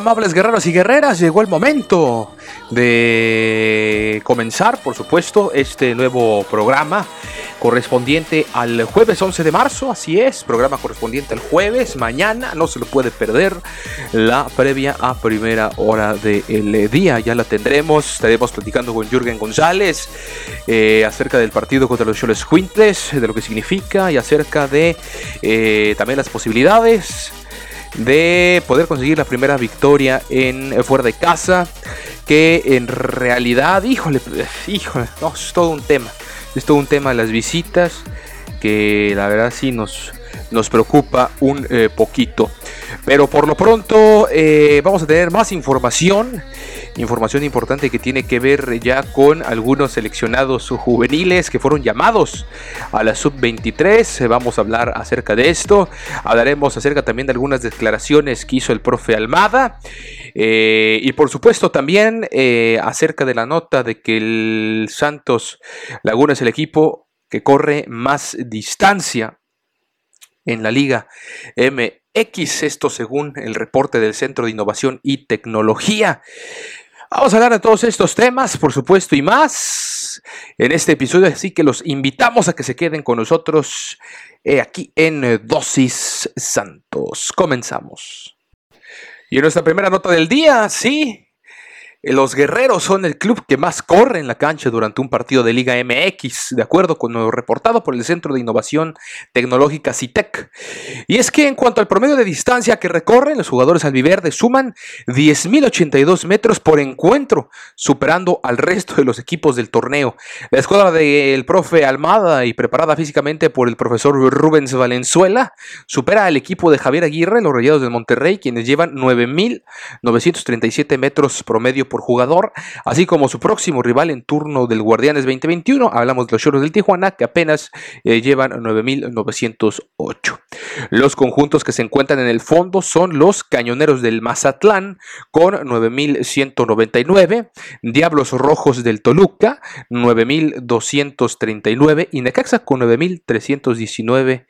Amables guerreros y guerreras. Llegó el momento de comenzar, por supuesto, este nuevo programa correspondiente al jueves 11 de marzo. Así es, programa correspondiente al jueves. Mañana no se lo puede perder la previa a primera hora del día. Ya la tendremos. Estaremos platicando con Jürgen González eh, acerca del partido contra los Choles Quintes, de lo que significa y acerca de eh, también las posibilidades de poder conseguir la primera victoria en eh, fuera de casa, que en realidad, híjole, híjole, no, es todo un tema, es todo un tema las visitas, que la verdad sí nos, nos preocupa un eh, poquito. Pero por lo pronto eh, vamos a tener más información Información importante que tiene que ver ya con algunos seleccionados juveniles que fueron llamados a la sub-23. Vamos a hablar acerca de esto. Hablaremos acerca también de algunas declaraciones que hizo el profe Almada. Eh, y por supuesto también acerca de la nota de que el Santos Laguna es el equipo que corre más distancia en la Liga MX, esto según el reporte del Centro de Innovación y Tecnología. Vamos a hablar de todos estos temas, por supuesto, y más en este episodio, así que los invitamos a que se queden con nosotros eh, aquí en Dosis Santos. Comenzamos. Y en nuestra primera nota del día, sí, eh, los guerreros son el club que más corre en la cancha durante un partido de Liga MX, de acuerdo con lo reportado por el Centro de Innovación Tecnológica CITEC. Y es que en cuanto al promedio de distancia que recorren, los jugadores albiverdes suman 10.082 metros por encuentro, superando al resto de los equipos del torneo. La escuadra del profe Almada y preparada físicamente por el profesor Rubens Valenzuela supera al equipo de Javier Aguirre, los Rayados del Monterrey, quienes llevan 9.937 metros promedio por jugador, así como su próximo rival en turno del Guardianes 2021. Hablamos de los Choros del Tijuana, que apenas eh, llevan 9.908. Los conjuntos que se encuentran en el fondo son los Cañoneros del Mazatlán, con 9.199, Diablos Rojos del Toluca, 9.239, y Necaxa con 9.319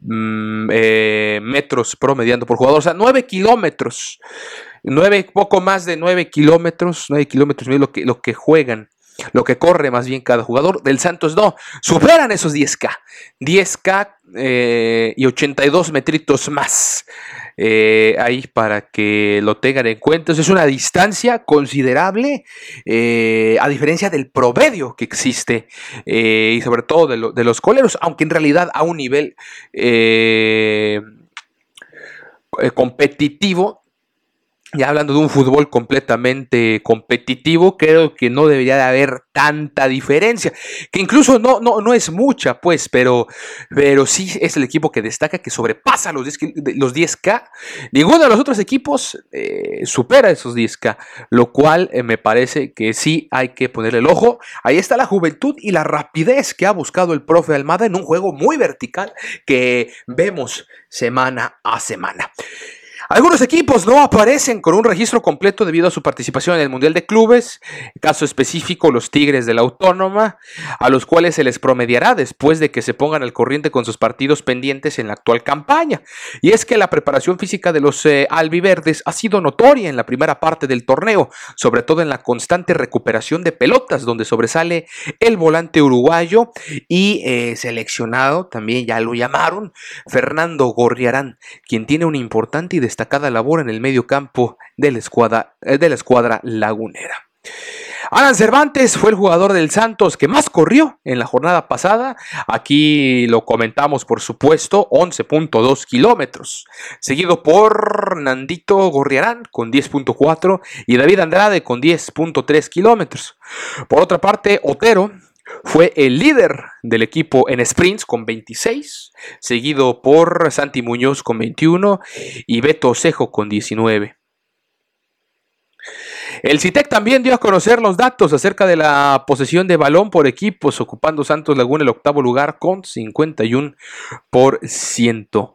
mm, eh, metros promediando por jugador, o sea, 9 kilómetros. 9, poco más de 9 kilómetros, 9 kilómetros lo que, lo que juegan, lo que corre más bien cada jugador. Del Santos no, superan esos 10K, 10K eh, y 82 metritos más. Eh, ahí para que lo tengan en cuenta. es una distancia considerable, eh, a diferencia del promedio que existe, y sobre todo de, los coleros, aunque en realidad a un nivel competitivo ya hablando de un fútbol completamente competitivo, creo que no debería de haber tanta diferencia, que incluso no, no, no es mucha, pues, pero, pero sí es el equipo que destaca, que sobrepasa los 10, los 10K. Ninguno de los otros equipos eh, supera esos 10K, lo cual eh, me parece que sí hay que ponerle el ojo. Ahí está la juventud y la rapidez que ha buscado el profe Almada en un juego muy vertical que vemos semana a semana. Algunos equipos no aparecen con un registro completo debido a su participación en el Mundial de Clubes, caso específico los Tigres de la Autónoma, a los cuales se les promediará después de que se pongan al corriente con sus partidos pendientes en la actual campaña. Y es que la preparación física de los eh, albiverdes ha sido notoria en la primera parte del torneo, sobre todo en la constante recuperación de pelotas, donde sobresale el volante uruguayo y eh, seleccionado, también ya lo llamaron, Fernando Gorriarán, quien tiene un importante y destacado cada labor en el medio campo de la escuadra, eh, de la escuadra lagunera. Alan Cervantes fue el jugador del Santos que más corrió en la jornada pasada. Aquí lo comentamos, por supuesto, 11.2 kilómetros. Seguido por Nandito Gorriarán con 10.4 y David Andrade con 10.3 kilómetros. Por otra parte, Otero fue el líder del equipo en sprints con 26, seguido por Santi Muñoz con 21 y Beto Osejo con 19. El CITEC también dio a conocer los datos acerca de la posesión de balón por equipos, ocupando Santos Laguna el octavo lugar con 51%.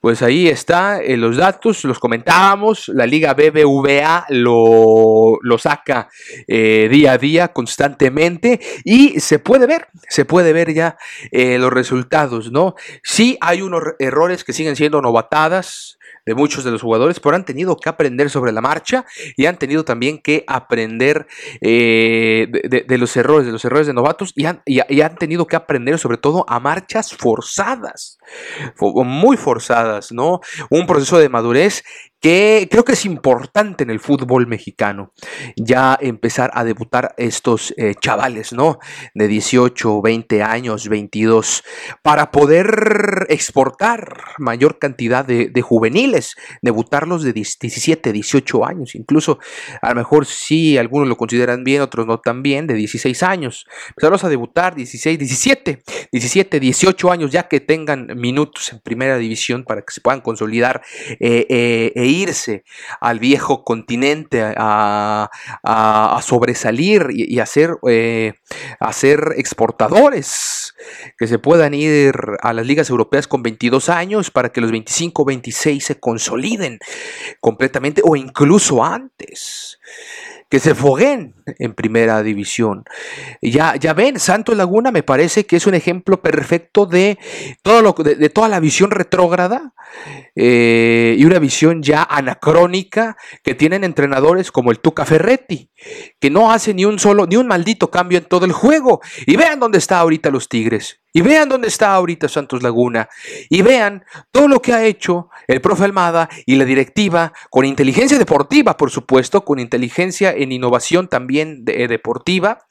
Pues ahí está eh, los datos, los comentábamos, la Liga BBVA lo, lo saca eh, día a día constantemente y se puede ver, se puede ver ya eh, los resultados, ¿no? Sí hay unos errores que siguen siendo novatadas, de muchos de los jugadores, pero han tenido que aprender sobre la marcha y han tenido también que aprender eh, de, los errores, de los errores de novatos y han, y han tenido que aprender sobre todo a marchas forzadas, muy forzadas, ¿no? Un proceso de madurez que creo que es importante en el fútbol mexicano ya empezar a debutar estos eh, chavales, ¿no? De 18, 20 años, 22, para poder exportar mayor cantidad de, juveniles, debutarlos de 17, 18 años, incluso a lo mejor sí, algunos lo consideran bien, otros no tan bien, de 16 años, empezarlos a debutar 16, 17, 17, 18 años, ya que tengan minutos en primera división para que se puedan consolidar eh, eh, irse al viejo continente a, sobresalir y, a, ser, eh, a ser exportadores, que se puedan ir a las ligas europeas con 22 años para que los 25, 26 se consoliden completamente o incluso antes que se foguen en primera división. Ya, ya ven, Santos Laguna me parece que es un ejemplo perfecto de, todo lo, de, toda la visión retrógrada eh, y una visión ya anacrónica que tienen entrenadores como el Tuca Ferretti, que no hace ni un solo, ni un maldito cambio en todo el juego. Y vean dónde está ahorita los Tigres. Y vean dónde está ahorita Santos Laguna. Y vean todo lo que ha hecho el profe Almada y la directiva con inteligencia deportiva, por supuesto, con inteligencia en innovación también eh, deportiva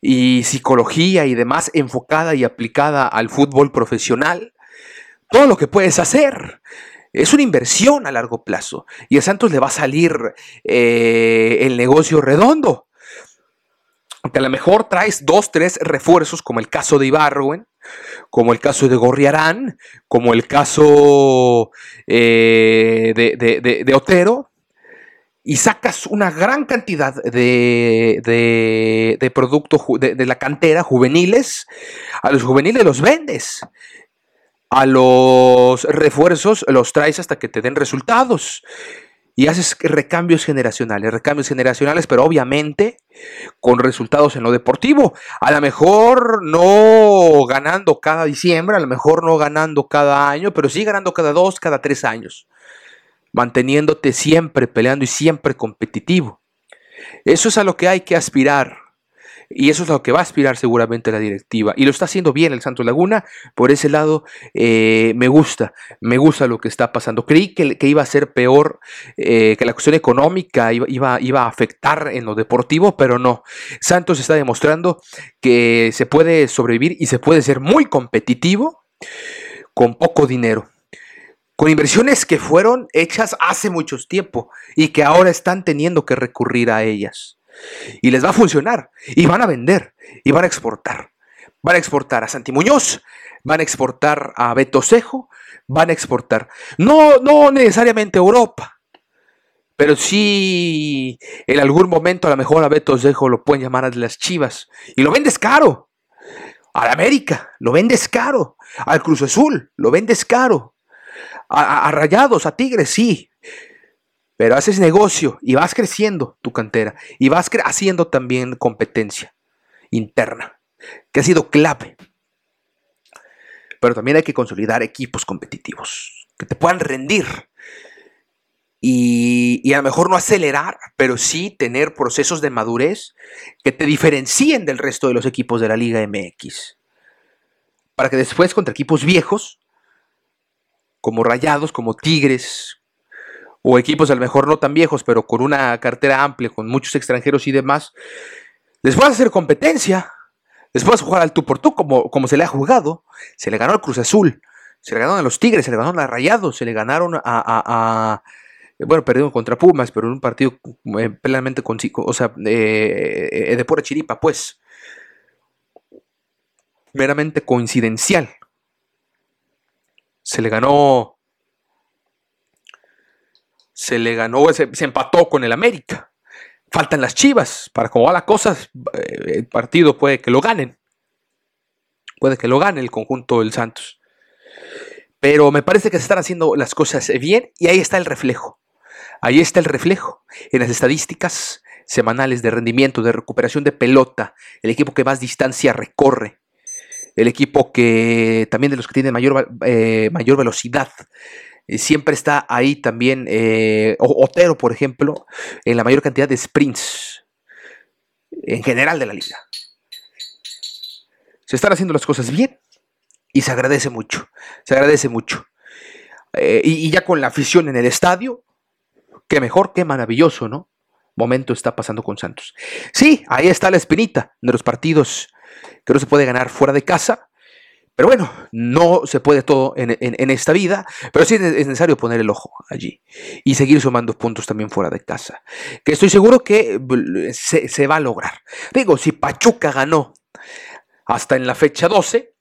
y psicología y demás enfocada y aplicada al fútbol profesional. Todo lo que puedes hacer. Es una inversión a largo plazo y a Santos le va a salir eh, el negocio redondo. Aunque a lo mejor traes dos, tres refuerzos, como el caso de Ibarwen, como el caso de Gorriarán, como el caso eh, de, Otero, y sacas una gran cantidad de, de, productos de, la cantera juveniles, a los juveniles los vendes, a los refuerzos los traes hasta que te den resultados y haces recambios generacionales, recambios generacionales, pero obviamente con resultados en lo deportivo. A lo mejor no ganando cada diciembre, a lo mejor no ganando cada año, pero sí ganando cada dos, cada tres años. Manteniéndote siempre peleando y siempre competitivo. Eso es a lo que hay que aspirar. Y eso es lo que va a aspirar seguramente la directiva. Y lo está haciendo bien el Santos Laguna. Por ese lado, eh, me gusta. Me gusta lo que está pasando. Creí que, iba a ser peor, eh, que la cuestión económica iba, iba, a afectar en lo deportivo, pero no. Santos está demostrando que se puede sobrevivir y se puede ser muy competitivo con poco dinero con inversiones que fueron hechas hace mucho tiempo y que ahora están teniendo que recurrir a ellas. Y les va a funcionar. Y van a vender. Y van a exportar. Van a exportar a Santi Muñoz. Van a exportar a Beto Cejo. Van a exportar. No, no necesariamente a Europa. Pero sí, en algún momento a lo mejor a Beto Cejo lo pueden llamar a las chivas. Y lo vendes caro. A la América lo vendes caro. Al Cruz Azul lo vendes caro. A, Rayados, a Tigres, sí. Pero haces negocio y vas creciendo tu cantera y vas haciendo también competencia interna, que ha sido clave. Pero también hay que consolidar equipos competitivos que te puedan rendir. Y, y, a lo mejor no acelerar, pero sí tener procesos de madurez que te diferencien del resto de los equipos de la Liga MX. Para que después contra equipos viejos como Rayados, como Tigres, o equipos a lo mejor no tan viejos, pero con una cartera amplia, con muchos extranjeros y demás, les puedas hacer competencia, les puedas jugar al tú por tú como, como se le ha jugado. Se le ganó al Cruz Azul, se le ganaron a los Tigres, se le ganaron a Rayados, se le ganaron a, bueno, perdieron contra Pumas, pero en un partido eh, plenamente o sea, eh, eh, de pura chiripa, pues, meramente coincidencial se le ganó. Se le ganó, se, empató con el América. Faltan las chivas. Para cómo va la cosa, eh, el partido puede que lo ganen. Puede que lo gane el conjunto del Santos. Pero me parece que se están haciendo las cosas bien y ahí está el reflejo. Ahí está el reflejo en las estadísticas semanales de rendimiento, de recuperación de pelota, el equipo que más distancia recorre, el equipo que también de los que tiene mayor, eh, mayor velocidad. Eh, siempre está ahí también eh, Otero, por ejemplo, en la mayor cantidad de sprints en general de la liga. Se están haciendo las cosas bien y se agradece mucho. Se agradece mucho. y, y ya con la afición en el estadio, qué mejor, qué maravilloso, ¿no? Momento está pasando con Santos. Sí, ahí está la espinita de los partidos que no se puede ganar fuera de casa. Pero bueno, no se puede todo en, esta vida, pero sí es necesario poner el ojo allí y seguir sumando puntos también fuera de casa. Que estoy seguro que se, se va a lograr. Digo, si Pachuca ganó hasta en la fecha 12,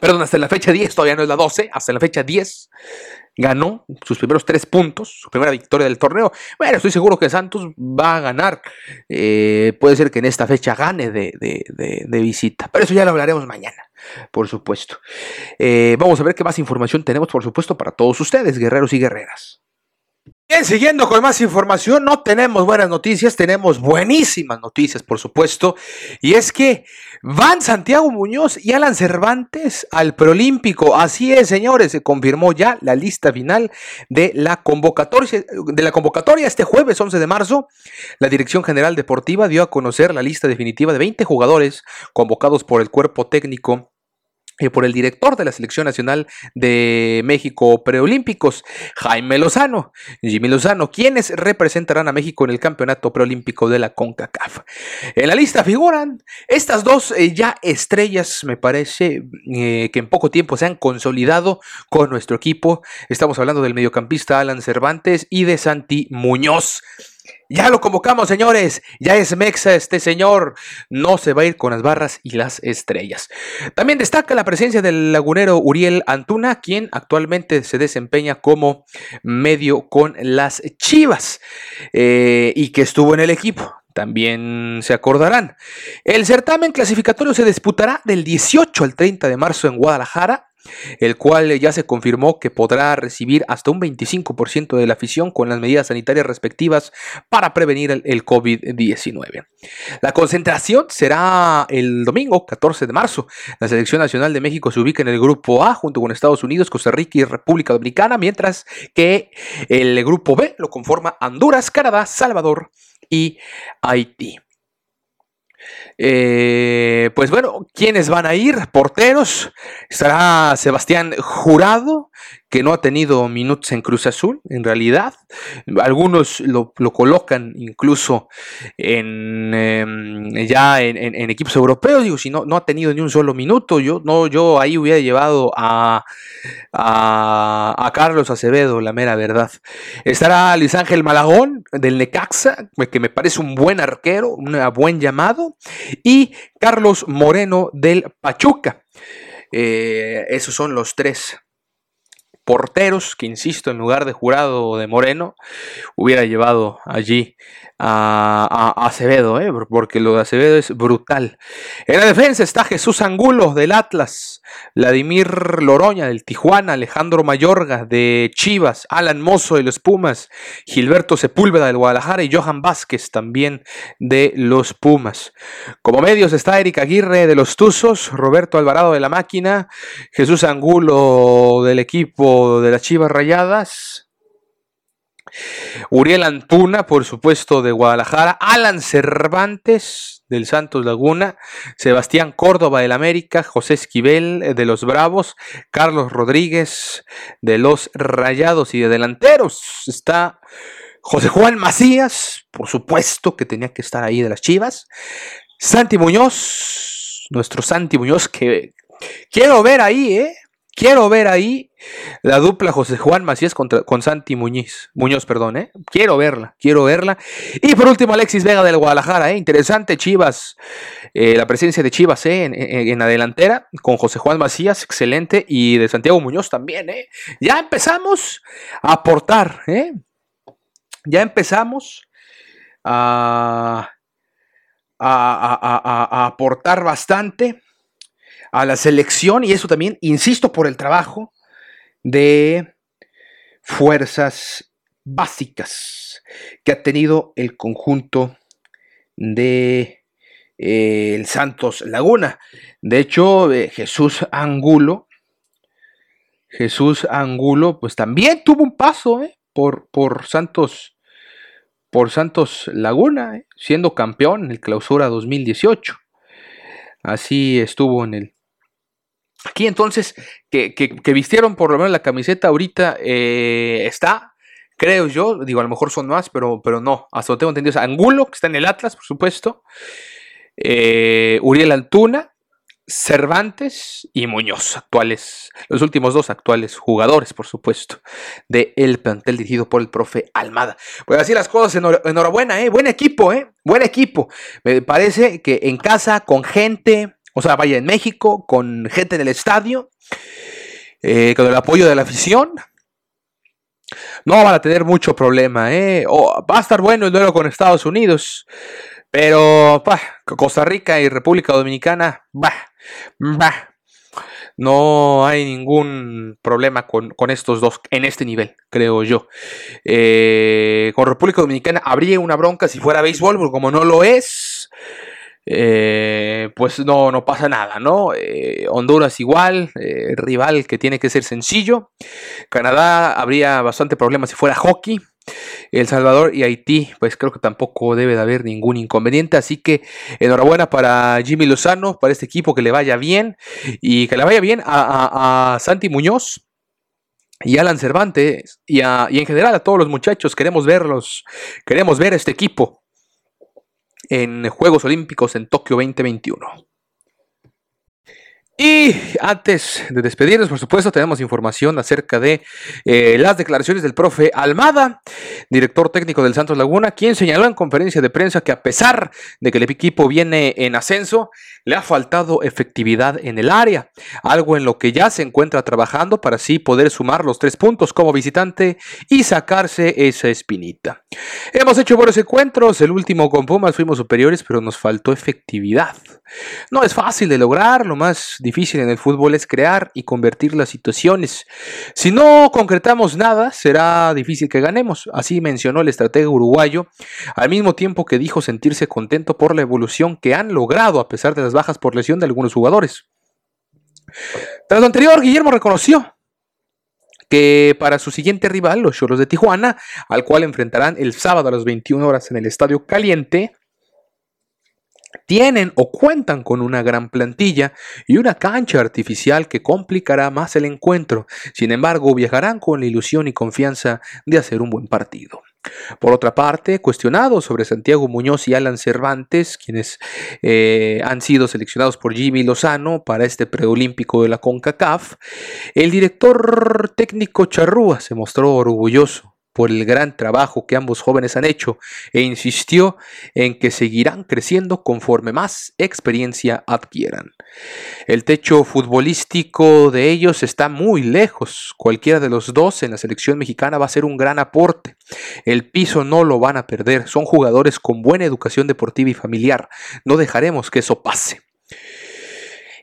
perdón, hasta en la fecha 10, todavía no es la 12, hasta en la fecha 10, ganó sus primeros tres puntos, su primera victoria del torneo. Bueno, estoy seguro que Santos va a ganar. Eh, puede ser que en esta fecha gane de, visita, pero eso ya lo hablaremos mañana, por supuesto. Eh, vamos a ver qué más información tenemos, por supuesto, para todos ustedes, guerreros y guerreras. Bien, siguiendo con más información, no tenemos buenas noticias, tenemos buenísimas noticias, por supuesto, y es que van Santiago Muñoz y Alan Cervantes al preolímpico. Así es, señores, se confirmó ya la lista final de la convocatoria de la convocatoria este jueves 11 de marzo. La Dirección General Deportiva dio a conocer la lista definitiva de 20 jugadores convocados por el cuerpo técnico por el director de la Selección Nacional de México Preolímpicos, Jaime Lozano, Jimmy Lozano, quienes representarán a México en el Campeonato Preolímpico de la CONCACAF. En la lista figuran estas dos eh, ya estrellas, me parece, eh, que en poco tiempo se han consolidado con nuestro equipo. Estamos hablando del mediocampista Alan Cervantes y de Santi Muñoz. Ya lo convocamos, señores. Ya es Mexa este señor. No se va a ir con las barras y las estrellas. También destaca la presencia del lagunero Uriel Antuna, quien actualmente se desempeña como medio con las Chivas eh, y que estuvo en el equipo también se acordarán. El certamen clasificatorio se disputará del 18 al 30 de marzo en Guadalajara el cual ya se confirmó que podrá recibir hasta un 25% de la afición con las medidas sanitarias respectivas para prevenir el, COVID-19. La concentración será el domingo 14 de marzo. La selección nacional de México se ubica en el grupo A junto con Estados Unidos, Costa Rica y República Dominicana, mientras que el grupo B lo conforma Honduras, Canadá, Salvador y Haití. Eh, pues bueno, ¿quiénes van a ir? Porteros. Estará Sebastián Jurado, que no ha tenido minutos en Cruz Azul, en realidad. Algunos lo, colocan incluso en em, ya en, equipos europeos. Digo, si no, no ha tenido ni un solo minuto, yo, no, yo ahí hubiera llevado a, a, Carlos Acevedo, la mera verdad. Estará Luis Ángel Malagón del Necaxa, que me parece un buen arquero, un buen llamado. Y Carlos Moreno del Pachuca. Eh, esos son los tres porteros, que insisto, en lugar de jurado de Moreno, hubiera llevado allí a, Acevedo, ¿eh? porque lo de Acevedo es brutal. En la defensa está Jesús Angulo del Atlas, Vladimir Loroña del Tijuana, Alejandro Mayorga de Chivas, Alan Mozo de los Pumas, Gilberto Sepúlveda del Guadalajara. Y Johan Vázquez también de los Pumas. Como medios está Eric Aguirre de los Tuzos, Roberto Alvarado de la Máquina, Jesús Angulo del equipo de las Chivas Rayadas, Uriel Antuna, por supuesto, de Guadalajara, Alan Cervantes del Santos Laguna, Sebastián Córdoba del América, José Esquivel eh, de los Bravos, Carlos Rodríguez de los Rayados. Y de delanteros está José Juan Macías, por supuesto que tenía que estar ahí de las Chivas, Santi Muñoz, nuestro Santi Muñoz que quiero ver ahí, ¿eh? Quiero ver ahí la dupla José Juan Macías contra, con Santi Muñiz, Muñoz. Perdón, ¿eh? Quiero verla, quiero verla. Y por último, Alexis Vega del Guadalajara. ¿eh? Interesante, Chivas. Eh, la presencia de Chivas ¿eh? en, la delantera con José Juan Macías, excelente. Y de Santiago Muñoz también. ¿eh? Ya empezamos a aportar. ¿eh? Ya empezamos a, a aportar bastante a la selección y eso también, insisto, por el trabajo de fuerzas básicas que ha tenido el conjunto de eh, el Santos Laguna. De hecho, eh, Jesús Angulo, Jesús Angulo, pues también tuvo un paso eh, por, por, Santos, por Santos Laguna, siendo campeón en el Clausura 2018. Así estuvo en el Aquí entonces, que, vistieron por lo menos la camiseta ahorita eh, está, creo yo, digo, a lo mejor son más, pero, pero no, hasta lo tengo entendido. Angulo, que está en el Atlas, por supuesto. Eh, Uriel Altuna, Cervantes y Muñoz, actuales, los últimos dos actuales jugadores, por supuesto, de el plantel dirigido por el profe Almada. Pues así las cosas, enhorabuena, ¿eh? buen equipo, ¿eh? buen equipo. Me parece que en casa, con gente, o sea, vaya en México, con gente en el estadio, eh, con el apoyo de la afición. No van a tener mucho problema, ¿eh? va a estar bueno el duelo con Estados Unidos. Pero Costa Rica y República Dominicana, bah, bah, no hay ningún problema con, estos dos en este nivel, creo yo. Eh, con República Dominicana habría una bronca si fuera béisbol, pero como no lo es, eh, pues no, no pasa nada, ¿no? Eh, Honduras igual, eh, rival que tiene que ser sencillo. Canadá habría bastante problema si fuera hockey. El Salvador y Haití, pues creo que tampoco debe de haber ningún inconveniente. Así que enhorabuena para Jimmy Lozano, para este equipo, que le vaya bien y que le vaya bien a, Santi Muñoz y Alan Cervantes y, y en general a todos los muchachos. Queremos verlos, queremos ver a este equipo en Juegos Olímpicos en Tokio 2021. Y antes de despedirnos, por supuesto, tenemos información acerca de eh, las declaraciones del profe Almada, director técnico del Santos Laguna, quien señaló en conferencia de prensa que a pesar de que el equipo viene en ascenso, le ha faltado efectividad en el área, algo en lo que ya se encuentra trabajando para así poder sumar los tres puntos como visitante y sacarse esa espinita. Hemos hecho buenos encuentros, el último con Pumas fuimos superiores, pero nos faltó efectividad. No es fácil de lograr, lo más difícil en el fútbol es crear y convertir las situaciones. Si no concretamos nada, será difícil que ganemos, así mencionó el estratega uruguayo, al mismo tiempo que dijo sentirse contento por la evolución que han logrado a pesar de las bajas por lesión de algunos jugadores. Tras lo anterior, Guillermo reconoció que para su siguiente rival, los Choros de Tijuana, al cual enfrentarán el sábado a las 21 horas en el Estadio Caliente, tienen o cuentan con una gran plantilla y una cancha artificial que complicará más el encuentro. Sin embargo, viajarán con la ilusión y confianza de hacer un buen partido. Por otra parte, cuestionado sobre Santiago Muñoz y Alan Cervantes, quienes eh, han sido seleccionados por Jimmy Lozano para este preolímpico de la CONCACAF, el director técnico Charrúa se mostró orgulloso por el gran trabajo que ambos jóvenes han hecho e insistió en que seguirán creciendo conforme más experiencia adquieran. El techo futbolístico de ellos está muy lejos. Cualquiera de los dos en la selección mexicana va a ser un gran aporte. El piso no lo van a perder. Son jugadores con buena educación deportiva y familiar. No dejaremos que eso pase.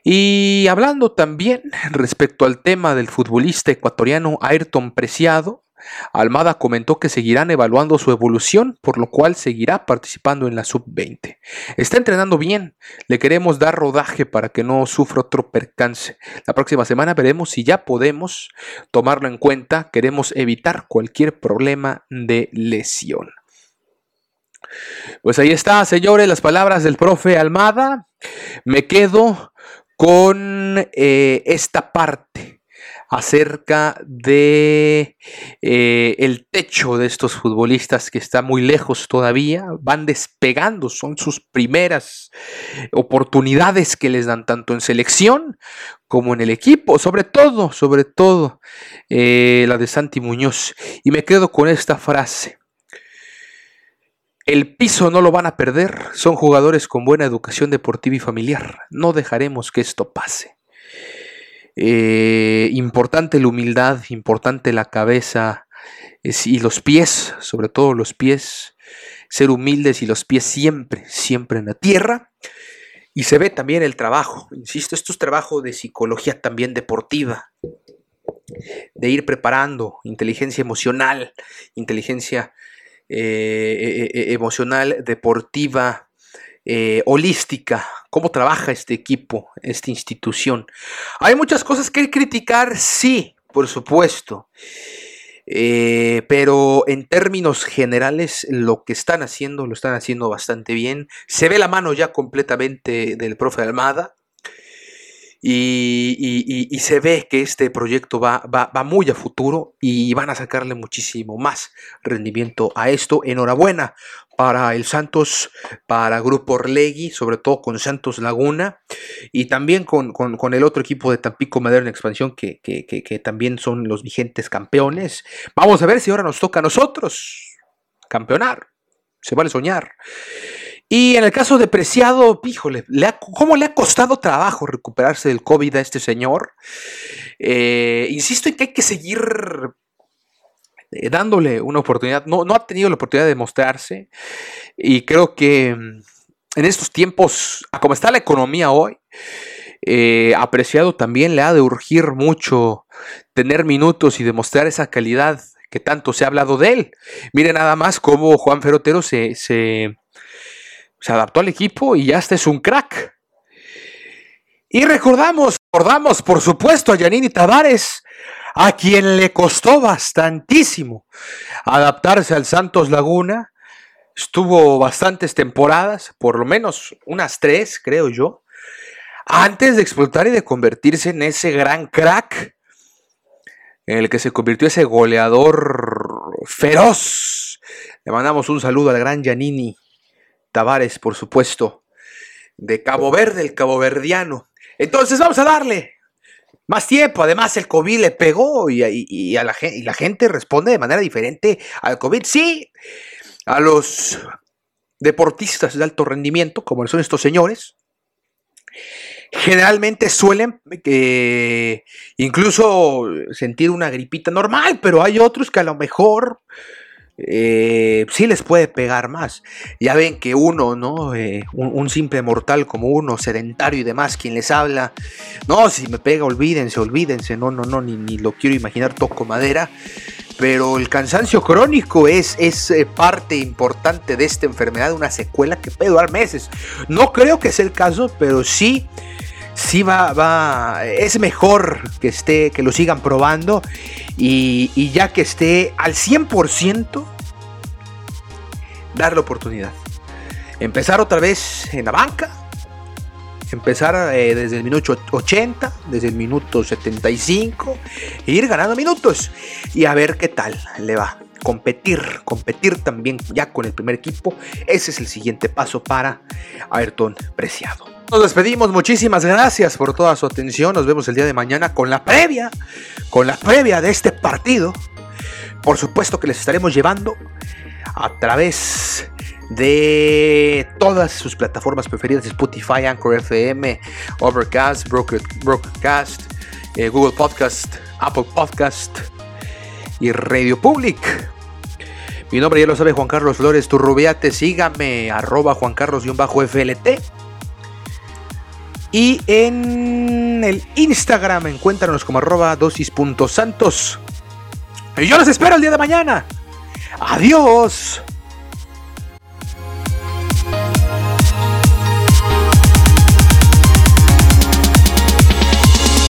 Y hablando también respecto al tema del futbolista ecuatoriano Ayrton Preciado, Almada comentó que seguirán evaluando su evolución, por lo cual seguirá participando en la sub-20. Está entrenando bien, le queremos dar rodaje para que no sufra otro percance. La próxima semana veremos si ya podemos tomarlo en cuenta, queremos evitar cualquier problema de lesión. Pues ahí está, señores, las palabras del profe Almada. Me quedo con eh, esta parte acerca de eh, el techo de estos futbolistas que está muy lejos todavía, van despegando, son sus primeras oportunidades que les dan tanto en selección como en el equipo, sobre todo, sobre todo eh, la de Santi Muñoz. Y me quedo con esta frase. El piso no lo van a perder, son jugadores con buena educación deportiva y familiar. No dejaremos que esto pase. Eh, importante la humildad, importante la cabeza y los pies, sobre todo los pies. Ser humildes y los pies siempre, siempre en la tierra. Y se ve también el trabajo, insisto, esto es trabajo de psicología también deportiva, de ir preparando inteligencia emocional, inteligencia eh, eh, emocional, deportiva, eh, holística, cómo trabaja este equipo, esta institución. Hay muchas cosas que criticar, sí, por supuesto. pero en términos generales lo que están haciendo lo están haciendo bastante bien. Se ve la mano ya completamente del profe Almada. Y, se ve que este proyecto va, muy a futuro y van a sacarle muchísimo más rendimiento a esto. Enhorabuena para el Santos, para Grupo Orlegui, sobre todo con Santos Laguna y también con, el otro equipo de Tampico Madero en expansión que, que también son los vigentes campeones. Vamos a ver si ahora nos toca a nosotros campeonar. Se vale soñar. Y en el caso de Preciado, híjole, ¿cómo le ha costado trabajo recuperarse del COVID a este señor? Eh, insisto en que hay que seguir eh, dándole una oportunidad. No, no ha tenido la oportunidad de mostrarse y creo que mm, en estos tiempos, a como está la economía hoy, eh, apreciado también le ha de urgir mucho tener minutos y demostrar esa calidad que tanto se ha hablado de él. Mire nada más cómo Juan Ferotero se, se se adaptó al equipo y ya este es un crack. Y recordamos, recordamos por supuesto a Yanini Tavares, a quien le costó bastantísimo adaptarse al Santos Laguna. Estuvo bastantes temporadas, por lo menos unas tres, creo yo, antes de explotar y de convertirse en ese gran crack en el que se convirtió ese goleador feroz. Le mandamos un saludo al gran Yanini. Tavares, por supuesto, de Cabo Verde, el Cabo Verdiano. Entonces vamos a darle más tiempo. Además, el COVID le pegó y, la gente responde de manera diferente al COVID. Sí, a los deportistas de alto rendimiento, como son estos señores, generalmente suelen eh, incluso sentir una gripita normal, pero hay otros que a lo mejor eh, sí les puede pegar más. Ya ven que uno, ¿no? Eh, un, simple mortal como uno, sedentario y demás, quien les habla, no, si me pega, olvídense, olvídense, no, no, no, ni, ni lo quiero imaginar, toco madera. Pero el cansancio crónico es, es eh, parte importante de esta enfermedad, una secuela que puede durar meses. No creo que sea el caso, pero sí sí va, va, es mejor que esté, que lo sigan probando y, ya que esté al 100%, darle oportunidad. Empezar otra vez en la banca, empezar eh, desde el minuto 80, desde el minuto 75, e ir ganando minutos y a ver qué tal le va. Competir, competir también ya con el primer equipo, ese es el siguiente paso para Ayrton Preciado. Nos despedimos, muchísimas gracias por toda su atención. Nos vemos el día de mañana con la previa, con la previa de este partido. por supuesto que les estaremos llevando a través de todas sus plataformas preferidas, Spotify, Anchor FM, Overcast, Broadcast, eh, Google Podcast, Apple Podcast y Radio Public. Mi nombre ya lo sabe Juan Carlos Flores Turrubiate, sígame arroba Juan Carlos-FLT. Y en el Instagram encuéntranos como arroba dosis.santos. Y yo los espero el día de mañana. Adiós.